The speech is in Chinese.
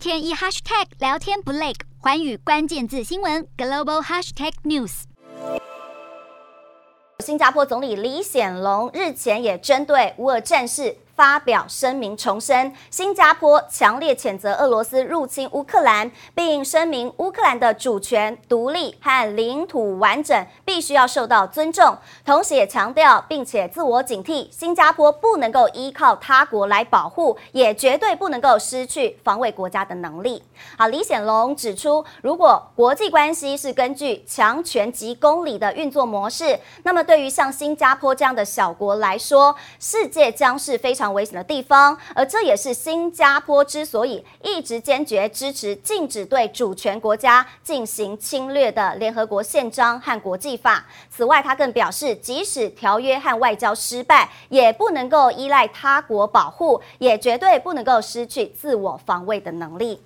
天一 hashtag 聊天不累，环宇关键字新闻 global hashtag news。新加坡总理李显龙日前也针对乌俄战事。发表声明重申，新加坡强烈谴责俄罗斯入侵乌克兰，并声明乌克兰的主权、独立和领土完整必须要受到尊重。同时也强调，并且自我警惕，新加坡不能够依靠他国来保护，也绝对不能够失去防卫国家的能力。好，李显龙指出，如果国际关系是根据强权即公理的运作模式，那么对于像新加坡这样的小国来说，世界将是非常危险的地方，而这也是新加坡之所以一直坚决支持禁止对主权国家进行侵略的联合国宪章和国际法。此外，他更表示，即使条约和外交失败，也不能够依赖他国保护，也绝对不能够失去自我防卫的能力。